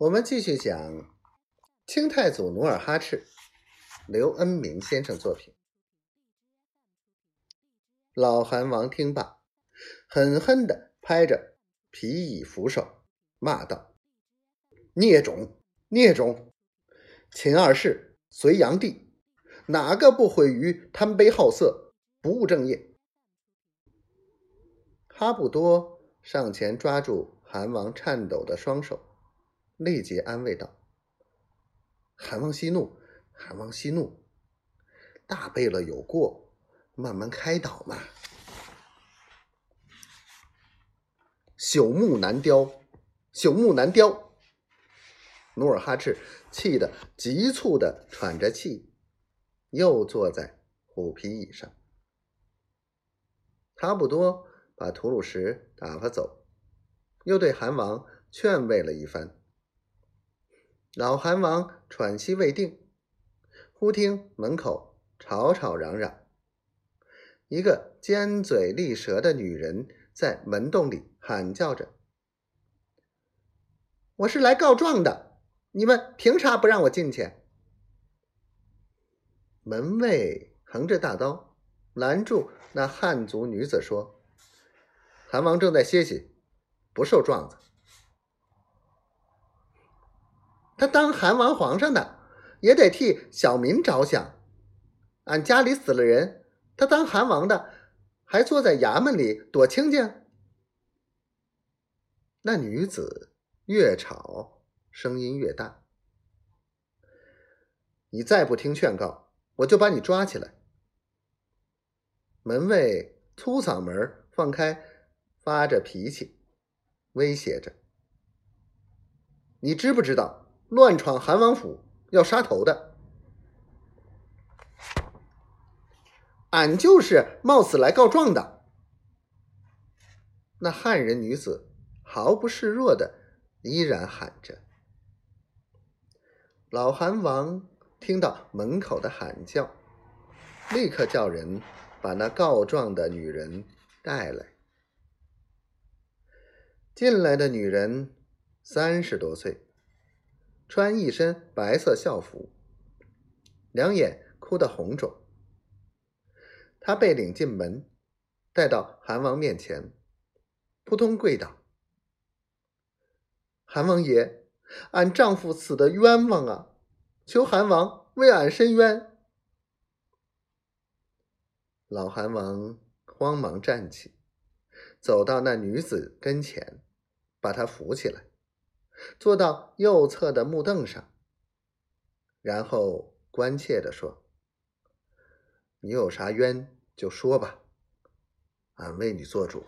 我们继续讲清太祖努尔哈赤，刘恩明先生作品。老韩王听罢，狠狠地拍着皮椅扶手，骂道：“孽种，孽种！秦二世、隋炀帝，哪个不毁于贪杯好色、不务正业？”哈布多上前抓住韩王颤抖的双手，立即安慰道：“韩王息怒，韩王息怒，大贝勒有过。”慢慢开导嘛，朽木难雕，朽木难雕。努尔哈赤气得急促的喘着气，又坐在虎皮椅上。差不多把吐鲁什打发走，又对韩王劝慰了一番。老韩王喘息未定，忽听门口吵吵嚷嚷。一个尖嘴利舌的女人在门洞里喊叫着：“我是来告状的，你们凭啥不让我进去？”门卫横着大刀拦住那汉族女子说：“韩王正在歇息，不受状子。他当韩王皇上的，也得替小民着想。俺家里死了人。”他当韩王的，还坐在衙门里躲清静。那女子越吵，声音越大。你再不听劝告，我就把你抓起来。门卫粗嗓门放开，发着脾气，威胁着：“你知不知道，乱闯韩王府要杀头的？”俺就是冒死来告状的。那汉人女子毫不示弱的依然喊着。老韩王听到门口的喊叫，立刻叫人把那告状的女人带来。进来的女人三十多岁，穿一身白色校服，两眼哭得红肿。他被领进门，带到韩王面前，扑通跪倒。韩王爷，俺丈夫死的冤枉啊！求韩王为俺伸冤。老韩王慌忙站起，走到那女子跟前，把她扶起来，坐到右侧的木凳上，然后关切地说。你有啥冤就说吧，俺为你做主。